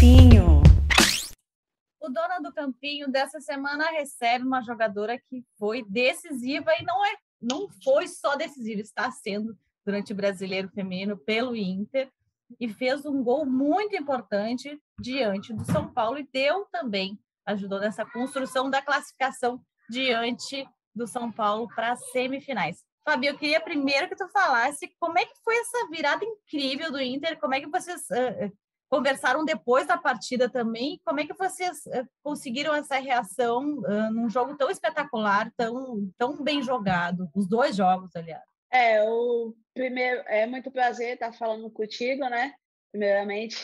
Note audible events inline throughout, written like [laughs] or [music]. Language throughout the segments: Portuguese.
Campinho. O Dona do Campinho dessa semana recebe uma jogadora que foi decisiva e não é, não foi só decisiva, está sendo durante o Brasileiro Feminino pelo Inter e fez um gol muito importante diante do São Paulo e deu também, ajudou nessa construção da classificação diante do São Paulo para as semifinais. Fabi, eu queria primeiro que tu falasse como é que foi essa virada incrível do Inter, como é que vocês uh, conversaram depois da partida também, como é que vocês uh, conseguiram essa reação uh, num jogo tão espetacular, tão, tão bem jogado, os dois jogos, aliás. É, o primeiro, é muito prazer estar falando contigo, né? Primeiramente.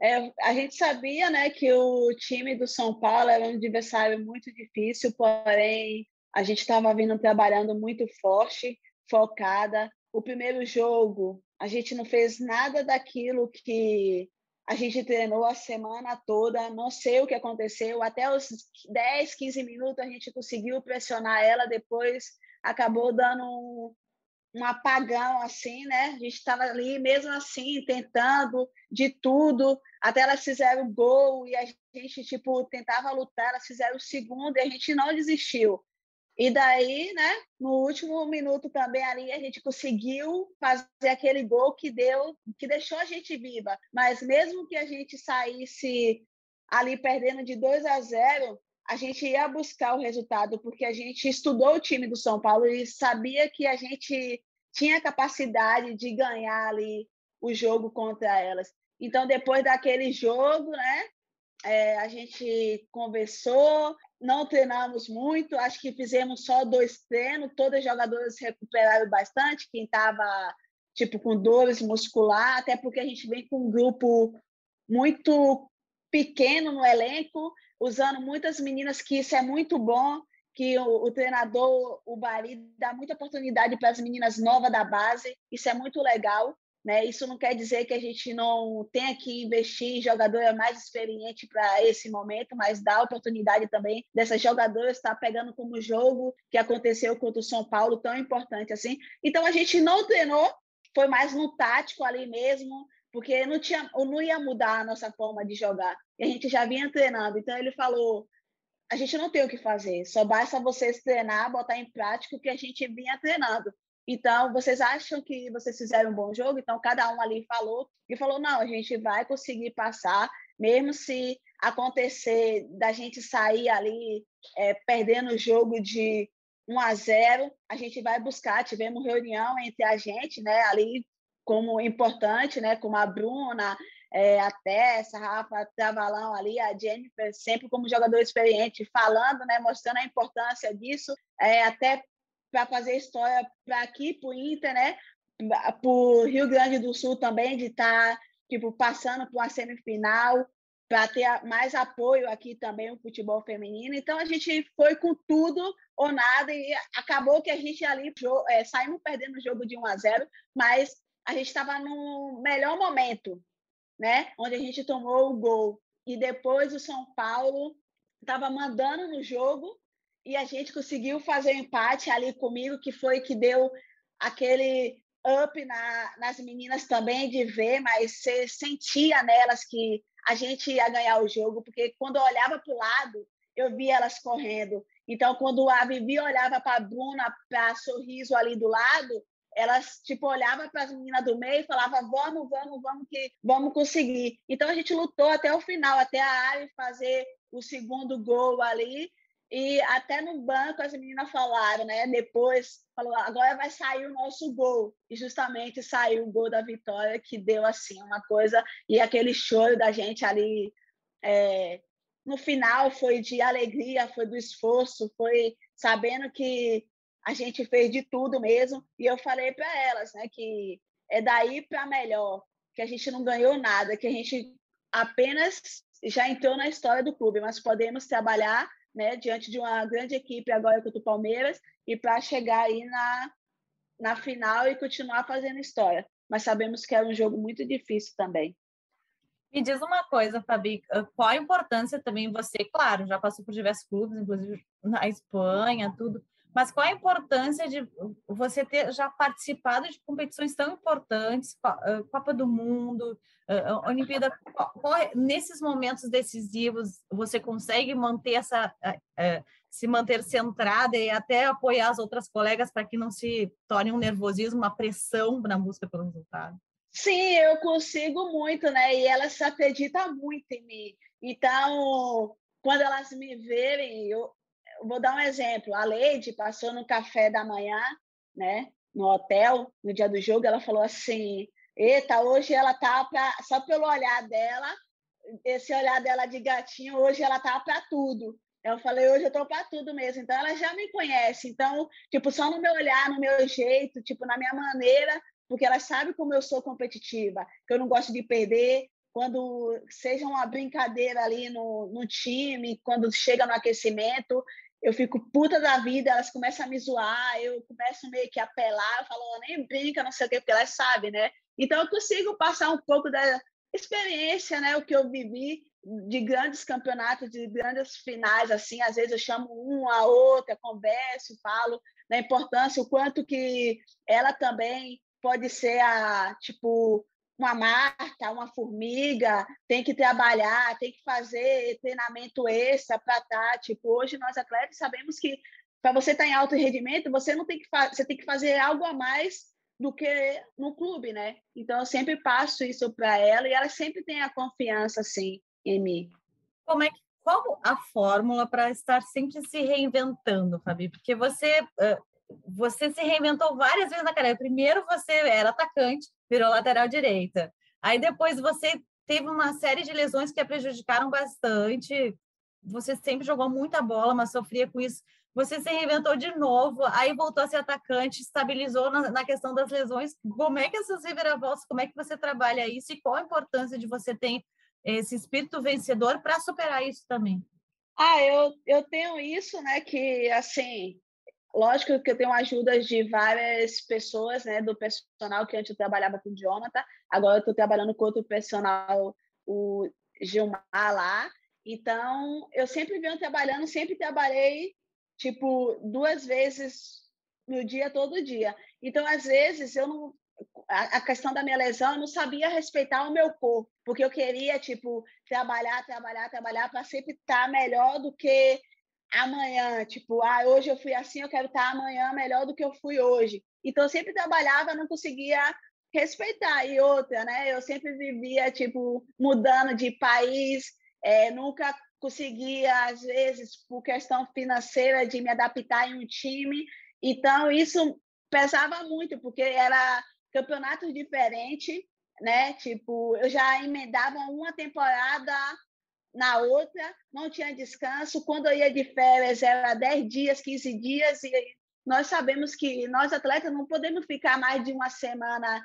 É, a gente sabia, né, que o time do São Paulo era um adversário muito difícil, porém a gente estava vindo trabalhando muito forte, focada. O primeiro jogo, a gente não fez nada daquilo que a gente treinou a semana toda, não sei o que aconteceu, até os 10, 15 minutos a gente conseguiu pressionar ela, depois acabou dando um, um apagão assim, né? A gente estava ali mesmo assim tentando de tudo, até elas fizeram o gol e a gente tipo tentava lutar, elas fizeram o segundo e a gente não desistiu. E daí, né, no último minuto também ali a gente conseguiu fazer aquele gol que deu, que deixou a gente viva. Mas mesmo que a gente saísse ali perdendo de 2 a 0, a gente ia buscar o resultado, porque a gente estudou o time do São Paulo e sabia que a gente tinha capacidade de ganhar ali o jogo contra elas. Então, depois daquele jogo, né, é, a gente conversou, não treinamos muito, acho que fizemos só dois treinos, todas as jogadoras recuperaram bastante, quem estava tipo com dores muscular, até porque a gente vem com um grupo muito pequeno no elenco, usando muitas meninas, que isso é muito bom, que o, o treinador, o Bari, dá muita oportunidade para as meninas novas da base, isso é muito legal. Né? Isso não quer dizer que a gente não tenha que investir em jogadora mais experiente para esse momento, mas dá oportunidade também dessas jogadoras estar pegando como jogo que aconteceu contra o São Paulo, tão importante assim. Então a gente não treinou, foi mais no tático ali mesmo, porque não, tinha, não ia mudar a nossa forma de jogar. E a gente já vinha treinando. Então ele falou: a gente não tem o que fazer, só basta vocês treinar, botar em prática o que a gente vinha treinando. Então, vocês acham que vocês fizeram um bom jogo? Então, cada um ali falou e falou: não, a gente vai conseguir passar, mesmo se acontecer da gente sair ali é, perdendo o jogo de 1 a 0, a gente vai buscar. Tivemos reunião entre a gente, né, ali como importante, né, como a Bruna, é, a Tessa, a Rafa Travalão ali, a Jennifer, sempre como jogador experiente, falando, né, mostrando a importância disso, é, até para fazer história para aqui, para o Inter, né? Para o Rio Grande do Sul também, de estar tá, tipo, passando por uma semifinal, para ter mais apoio aqui também o futebol feminino. Então a gente foi com tudo ou nada e acabou que a gente ali é, saímos perdendo o jogo de 1 a 0, mas a gente estava no melhor momento, né? Onde a gente tomou o gol e depois o São Paulo estava mandando no jogo e a gente conseguiu fazer um empate ali comigo, que foi que deu aquele up na, nas meninas também de ver, mas você sentia nelas que a gente ia ganhar o jogo, porque quando eu olhava para o lado, eu via elas correndo. Então, quando a Vivi olhava para a Bruna, para sorriso ali do lado, elas tipo olhava para as meninas do meio e falava vamos, vamos, vamos que vamos conseguir. Então a gente lutou até o final, até a área fazer o segundo gol ali e até no banco as meninas falaram, né? Depois falou, agora vai sair o nosso gol. E justamente saiu o gol da vitória, que deu assim uma coisa. E aquele choro da gente ali é, no final foi de alegria, foi do esforço, foi sabendo que a gente fez de tudo mesmo. E eu falei para elas, né, que é daí para melhor, que a gente não ganhou nada, que a gente apenas já entrou na história do clube, mas podemos trabalhar né, diante de uma grande equipe agora contra o Palmeiras e para chegar aí na, na final e continuar fazendo história. Mas sabemos que é um jogo muito difícil também. Me diz uma coisa, Fabi, qual a importância também você, claro, já passou por diversos clubes, inclusive na Espanha, tudo, mas qual a importância de você ter já participado de competições tão importantes, Copa do Mundo, Olimpíada, nesses momentos decisivos, você consegue manter essa, se manter centrada e até apoiar as outras colegas para que não se torne um nervosismo, uma pressão na busca pelo resultado? Sim, eu consigo muito, né? E elas acreditam muito em mim. Então, quando elas me verem, eu, vou dar um exemplo. A Leide passou no café da manhã, né, no hotel, no dia do jogo, ela falou assim: "Eita, hoje ela tá para só pelo olhar dela, esse olhar dela de gatinho, hoje ela tá para tudo". Eu falei: "Hoje eu tô para tudo mesmo". Então ela já me conhece. Então, tipo, só no meu olhar, no meu jeito, tipo, na minha maneira, porque ela sabe como eu sou competitiva, que eu não gosto de perder, quando seja uma brincadeira ali no, no time, quando chega no aquecimento, eu fico puta da vida, elas começam a me zoar, eu começo meio que a apelar, eu falo, nem brinca, não sei o quê, porque elas sabem, né? Então, eu consigo passar um pouco da experiência, né? O que eu vivi de grandes campeonatos, de grandes finais, assim, às vezes eu chamo uma, outra, converso, falo da importância, o quanto que ela também pode ser a, tipo, uma marta, uma formiga, tem que trabalhar, tem que fazer treinamento extra para estar. Tá, tipo, hoje nós atletas sabemos que para você estar tá em alto rendimento, você não tem que você tem que fazer algo a mais do que no clube, né? Então eu sempre passo isso para ela e ela sempre tem a confiança assim em mim. Como é que qual a fórmula para estar sempre se reinventando, Fabi? Porque você você se reinventou várias vezes na carreira. Primeiro você era atacante, virou lateral direita. Aí depois você teve uma série de lesões que a prejudicaram bastante. Você sempre jogou muita bola, mas sofria com isso. Você se reinventou de novo, aí voltou a ser atacante, estabilizou na, na questão das lesões. Como é que essas reviravoltas, como é que você trabalha isso e qual a importância de você ter esse espírito vencedor para superar isso também? Ah, eu, eu tenho isso, né, que, assim, Lógico que eu tenho ajudas de várias pessoas, né, do personal que antes eu trabalhava com o Jonathan, agora eu estou trabalhando com outro personal, o Gilmar lá. Então, eu sempre venho trabalhando, sempre trabalhei, tipo, duas vezes no dia, todo dia. Então, às vezes, eu não. A, a questão da minha lesão, eu não sabia respeitar o meu corpo, porque eu queria, tipo, trabalhar, trabalhar, trabalhar para sempre estar melhor do que amanhã, tipo, ah, hoje eu fui assim, eu quero estar amanhã melhor do que eu fui hoje. Então, eu sempre trabalhava, não conseguia respeitar. E outra, né? Eu sempre vivia, tipo, mudando de país, é, nunca conseguia, às vezes, por questão financeira, de me adaptar em um time. Então, isso pesava muito, porque era campeonato diferente, né? Tipo, eu já emendava uma temporada na outra não tinha descanso. Quando eu ia de férias, era 10 dias, 15 dias, e nós sabemos que nós atletas não podemos ficar mais de uma semana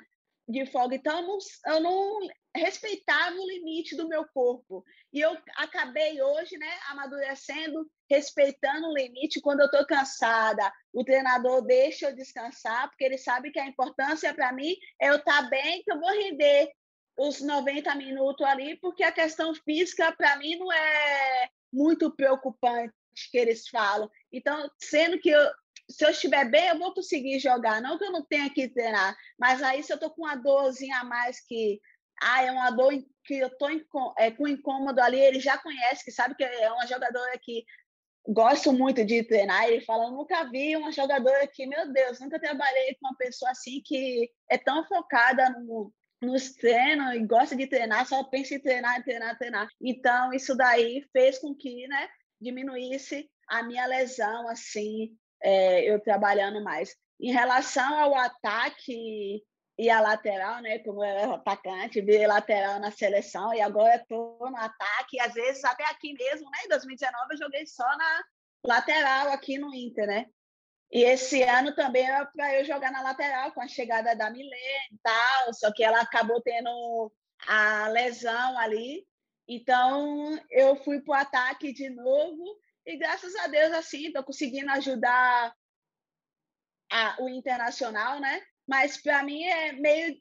de folga. Então, eu não, eu não respeitava o limite do meu corpo. E eu acabei hoje, né, amadurecendo, respeitando o limite. Quando eu estou cansada, o treinador deixa eu descansar, porque ele sabe que a importância para mim é eu estar tá bem, que eu vou render os 90 minutos ali, porque a questão física, para mim, não é muito preocupante que eles falam. Então, sendo que eu, se eu estiver bem, eu vou conseguir jogar. Não que eu não tenha que treinar, mas aí se eu estou com uma dorzinha a mais que ah, é uma dor que eu estou é, com incômodo ali, ele já conhece, que sabe que é uma jogadora que gosto muito de treinar. Ele fala: eu nunca vi uma jogadora que, meu Deus, nunca trabalhei com uma pessoa assim que é tão focada no, nos treinos e gosta de treinar, só pensa em treinar, treinar, treinar. Então, isso daí fez com que, né, diminuísse a minha lesão, assim, é, eu trabalhando mais. Em relação ao ataque e a lateral, né, como eu era atacante, vi lateral na seleção e agora estou no ataque, às vezes até aqui mesmo, né, em 2019 eu joguei só na lateral aqui no Inter, né? E esse ano também era para eu jogar na lateral com a chegada da Milene e tal, só que ela acabou tendo a lesão ali. Então eu fui para o ataque de novo e graças a Deus assim estou conseguindo ajudar a, o internacional, né? Mas para mim é meio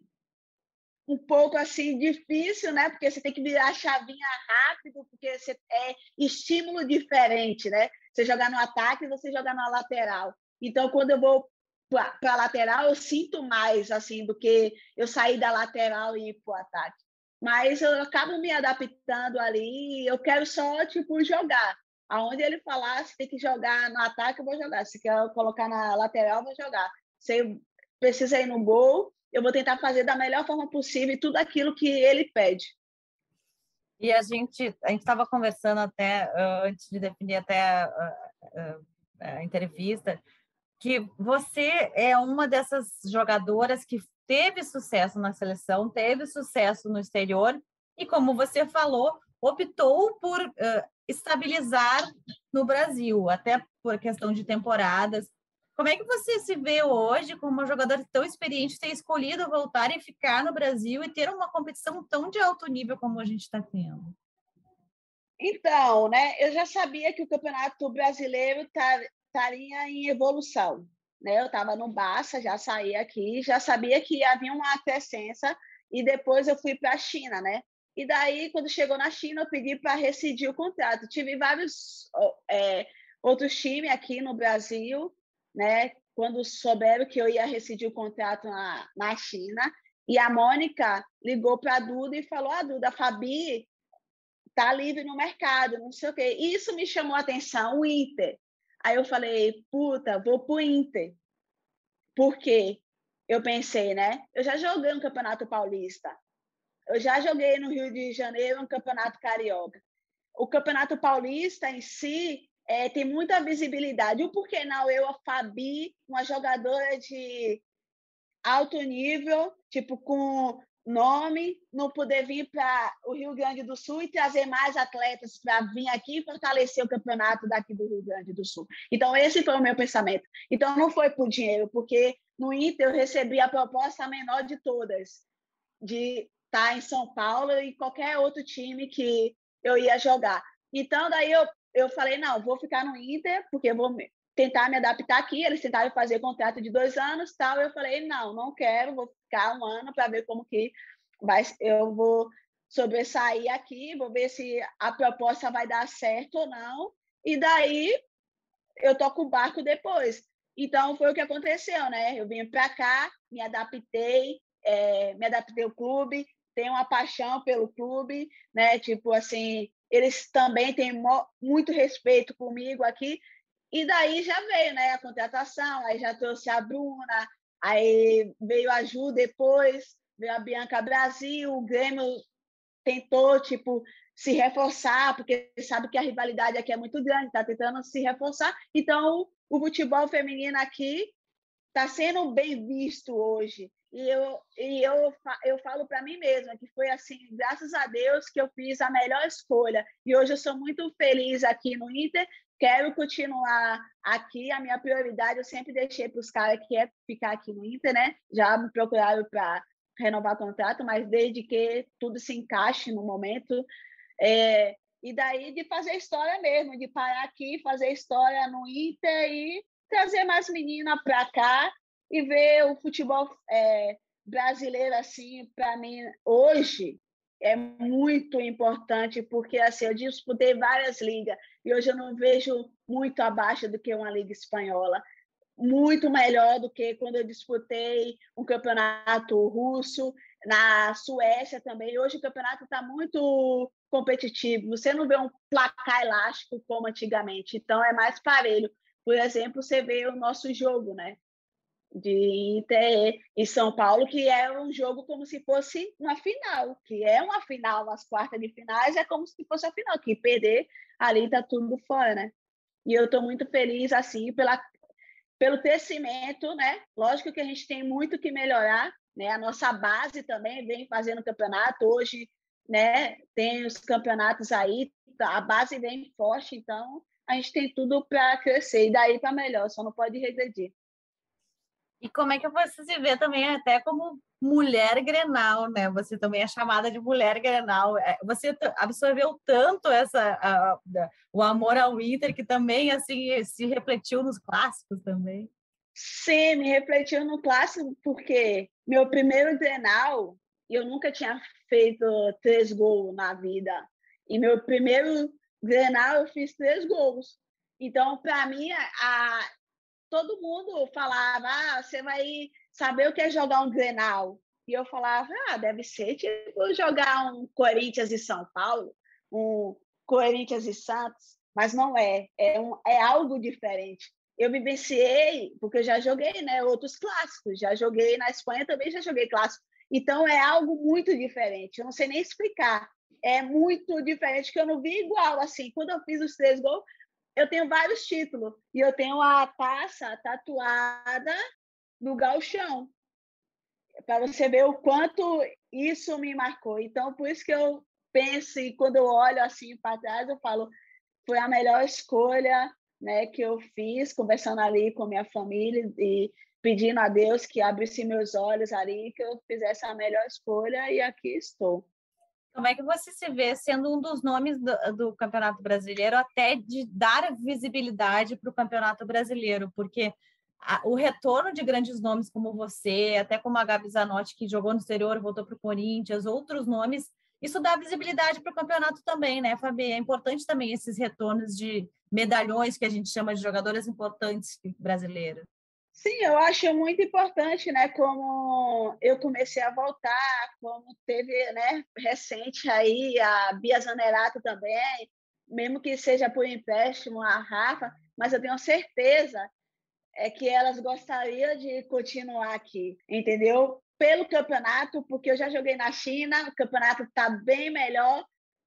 um pouco assim difícil, né? Porque você tem que virar a chavinha rápido, porque você, é estímulo diferente, né? Você jogar no ataque e você jogar na lateral. Então, quando eu vou para a lateral, eu sinto mais assim do que eu sair da lateral e ir para o ataque. Mas eu acabo me adaptando ali, eu quero só tipo jogar. Aonde ele falar, se tem que jogar no ataque, eu vou jogar. Se quer colocar na lateral, eu vou jogar. Se precisa ir no gol, eu vou tentar fazer da melhor forma possível tudo aquilo que ele pede. E a gente a gente estava conversando até uh, antes de definir até uh, a entrevista que você é uma dessas jogadoras que teve sucesso na seleção, teve sucesso no exterior e como você falou optou por estabilizar no Brasil até por questão de temporadas como é que você se vê hoje como uma jogadora tão experiente, ter escolhido voltar e ficar no Brasil e ter uma competição tão de alto nível como a gente está tendo? Então, né, eu já sabia que o Campeonato Brasileiro estaria em evolução. Né? Eu estava no Barça, já saí aqui, já sabia que havia uma crescência e depois eu fui para a China, né? E daí, quando chegou na China, eu pedi para rescindir o contrato. Tive vários é, outros times aqui no Brasil né? Quando souberam que eu ia rescindir o contrato na, na China, e a Mônica ligou para a Duda e falou: "A ah, Duda, a Fabi tá livre no mercado, não sei o quê". E isso me chamou a atenção, o Inter. Aí eu falei: "Puta, vou pro Inter". Por quê? Eu pensei, né? Eu já joguei no Campeonato Paulista. Eu já joguei no Rio de Janeiro um Campeonato Carioca. O Campeonato Paulista em si é, tem muita visibilidade. O porquê não eu, a Fabi, uma jogadora de alto nível, tipo com nome, não poder vir para o Rio Grande do Sul e trazer mais atletas para vir aqui e fortalecer o campeonato daqui do Rio Grande do Sul. Então, esse foi o meu pensamento. Então, não foi por dinheiro, porque no Inter eu recebi a proposta menor de todas, de estar em São Paulo e qualquer outro time que eu ia jogar. Então, daí eu eu falei, não, vou ficar no Inter, porque vou tentar me adaptar aqui. Eles tentaram fazer contrato de dois anos, tal. Eu falei, não, não quero, vou ficar um ano para ver como que vai, eu vou sobressair aqui, vou ver se a proposta vai dar certo ou não. E daí eu toco o barco depois. Então foi o que aconteceu, né? Eu vim para cá, me adaptei, é, me adaptei ao clube, tenho uma paixão pelo clube, né? Tipo assim, eles também têm muito respeito comigo aqui. E daí já veio né, a contratação, aí já trouxe a Bruna, aí veio a Ju depois, veio a Bianca Brasil, o Grêmio tentou tipo se reforçar, porque sabe que a rivalidade aqui é muito grande, está tentando se reforçar. Então, o futebol feminino aqui está sendo bem visto hoje. E eu, e eu, eu falo para mim mesma que foi assim, graças a Deus, que eu fiz a melhor escolha. E hoje eu sou muito feliz aqui no Inter. Quero continuar aqui. A minha prioridade eu sempre deixei para os caras que é ficar aqui no Inter, né? Já me procuraram para renovar o contrato, mas desde que tudo se encaixe no momento. É, e daí de fazer história mesmo, de parar aqui, fazer história no Inter e trazer mais menina para cá e ver o futebol é, brasileiro assim, para mim, hoje, é muito importante, porque assim, eu disputei várias ligas e hoje eu não vejo muito abaixo do que uma liga espanhola. Muito melhor do que quando eu disputei um campeonato russo, na Suécia também. Hoje o campeonato está muito competitivo. Você não vê um placar elástico como antigamente, então é mais parelho. Por exemplo, você vê o nosso jogo, né? De Inter e São Paulo, que é um jogo como se fosse uma final, que é uma final nas quartas de finais, é como se fosse a final, que perder ali está tudo fora, né? E eu estou muito feliz, assim, pela, pelo crescimento, né? Lógico que a gente tem muito que melhorar, né? A nossa base também vem fazendo campeonato, hoje, né? Tem os campeonatos aí, a base vem forte, então a gente tem tudo para crescer, e daí para melhor, só não pode regredir. E como é que você se vê também até como mulher grenal, né? Você também é chamada de mulher grenal. É, você absorveu tanto essa a, o amor ao Inter que também assim se refletiu nos clássicos também. Sim, me refletiu no clássico porque meu primeiro grenal eu nunca tinha feito três gols na vida. E meu primeiro grenal eu fiz três gols. Então, para mim, a, todo mundo falava, ah, você vai saber o que é jogar um Grenal. E eu falava, ah, deve ser tipo jogar um Corinthians e São Paulo, um Corinthians e Santos, mas não é, é, um, é algo diferente. Eu vivenciei, porque eu já joguei né, outros clássicos, já joguei na Espanha também, já joguei clássico. Então é algo muito diferente, eu não sei nem explicar. É muito diferente, que eu não vi igual assim. Quando eu fiz os três gols, eu tenho vários títulos e eu tenho a taça tatuada no galchão para você ver o quanto isso me marcou. Então, por isso que eu penso e quando eu olho assim para trás, eu falo, foi a melhor escolha, né, que eu fiz conversando ali com minha família e pedindo a Deus que abrisse meus olhos ali, que eu fizesse a melhor escolha e aqui estou. Como é que você se vê sendo um dos nomes do, do Campeonato Brasileiro, até de dar visibilidade para o Campeonato Brasileiro? Porque a, o retorno de grandes nomes como você, até como a Gabi Zanotti, que jogou no exterior, voltou para o Corinthians, outros nomes, isso dá visibilidade para o campeonato também, né, Fabi? É importante também esses retornos de medalhões que a gente chama de jogadores importantes brasileiros. Sim, eu acho muito importante, né? Como eu comecei a voltar, como teve, né, recente aí a Bia Zanerato também, mesmo que seja por empréstimo a Rafa, mas eu tenho certeza é que elas gostariam de continuar aqui, entendeu? Pelo campeonato, porque eu já joguei na China, o campeonato está bem melhor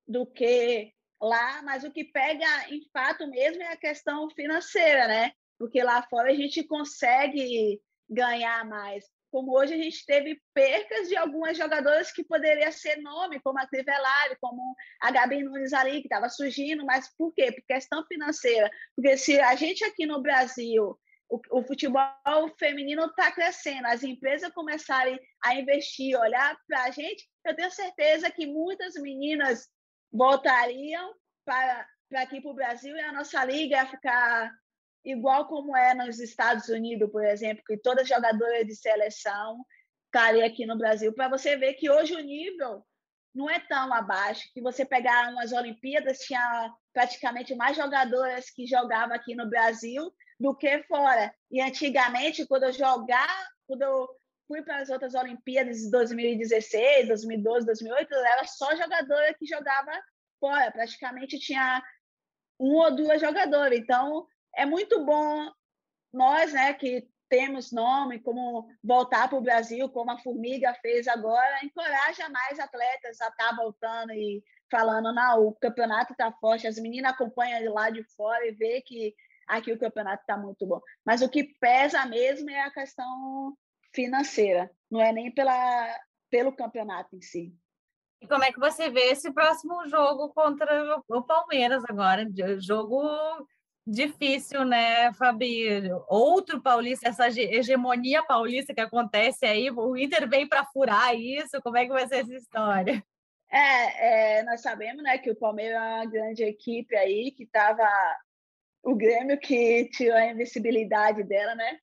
do que lá, mas o que pega em fato mesmo é a questão financeira, né? Porque lá fora a gente consegue ganhar mais. Como hoje a gente teve percas de algumas jogadoras que poderia ser nome, como a Crivellari, como a Gabi Nunes ali, que estava surgindo, mas por quê? Por questão financeira. Porque se a gente aqui no Brasil o, futebol feminino está crescendo, as empresas começarem a investir, olhar para a gente, eu tenho certeza que muitas meninas voltariam para, para aqui para o Brasil e a nossa liga ia ficar igual como é nos Estados Unidos, por exemplo, que toda jogadora de seleção estaria aqui no Brasil, para você ver que hoje o nível não é tão abaixo, que você pegar umas Olimpíadas, tinha praticamente mais jogadoras que jogavam aqui no Brasil do que fora. E antigamente, quando eu jogar, quando eu fui para as outras Olimpíadas de 2016, 2012, 2008, era só jogadora que jogava fora. Praticamente tinha um ou duas jogadoras. Então, é muito bom nós, né, que temos nome, como voltar para o Brasil, como a Formiga fez agora, encoraja mais atletas a estar tá voltando e falando, não, o campeonato está forte, as meninas acompanham de lá de fora e vê que aqui o campeonato está muito bom. Mas o que pesa mesmo é a questão financeira, não é nem pela, pelo campeonato em si. E como é que você vê esse próximo jogo contra o Palmeiras agora? Jogo difícil, né, Fabi? Outro paulista, essa hegemonia paulista que acontece aí, o Inter vem para furar isso, como é que vai ser essa história? É, é, nós sabemos né, que o Palmeiras é uma grande equipe aí que estava o Grêmio que tirou a invencibilidade dela, né?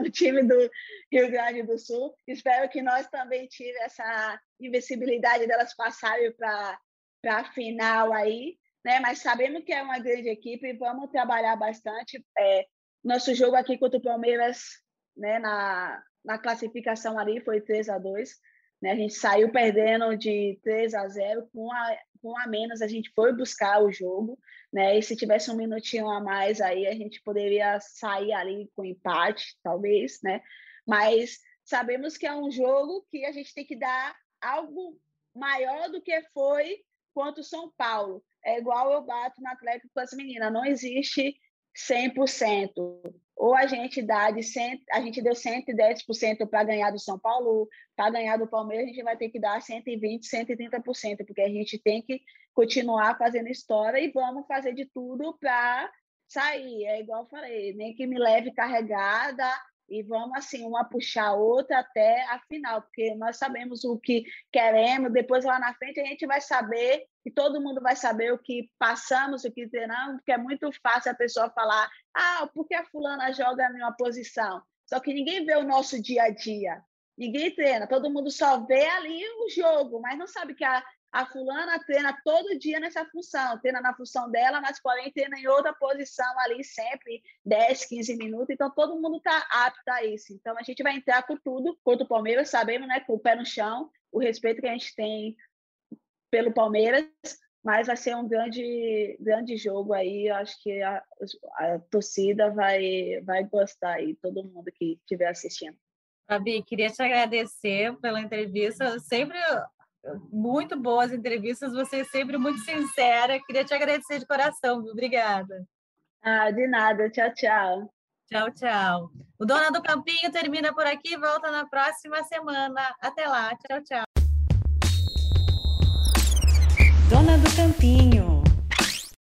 O [laughs] time do Rio Grande do Sul. Espero que nós também tiremos essa invencibilidade delas passarem para a final aí, né? Mas sabemos que é uma grande equipe e vamos trabalhar bastante. É, nosso jogo aqui contra o Palmeiras, né? Na, na classificação ali foi 3 a 2 né? A gente saiu perdendo de 3 a 0 com a, com a menos, a gente foi buscar o jogo, né? E se tivesse um minutinho a mais aí, a gente poderia sair ali com empate, talvez, né? Mas sabemos que é um jogo que a gente tem que dar algo maior do que foi quanto São Paulo. É igual eu bato no Atlético com as meninas, não existe 100%. Ou a gente dá de 100, a gente deu 110% para ganhar do São Paulo, para ganhar do Palmeiras a gente vai ter que dar 120, 130%, porque a gente tem que continuar fazendo história e vamos fazer de tudo para sair. É igual eu falei, nem que me leve carregada, e vamos assim, uma puxar a outra até a final, porque nós sabemos o que queremos, depois lá na frente a gente vai saber, e todo mundo vai saber o que passamos, o que treinamos, porque é muito fácil a pessoa falar, ah, por que a fulana joga em uma posição? Só que ninguém vê o nosso dia a dia, ninguém treina, todo mundo só vê ali o jogo, mas não sabe que a, a fulana treina todo dia nessa função, treina na função dela, mas porém treina em outra posição ali sempre, 10, 15 minutos, então todo mundo está apto a isso. Então a gente vai entrar com tudo contra o Palmeiras, sabemos, né, com o pé no chão, o respeito que a gente tem pelo Palmeiras, mas vai ser um grande, grande jogo aí. Eu acho que a, a torcida vai, vai gostar aí, todo mundo que estiver assistindo. Fabi, queria te agradecer pela entrevista. Sempre muito boas entrevistas, você é sempre muito sincera. Queria te agradecer de coração, viu? Obrigada. Ah, de nada. Tchau, tchau. Tchau, tchau. O Dona do Campinho termina por aqui, volta na próxima semana. Até lá. Tchau, tchau. Dona do Campinho.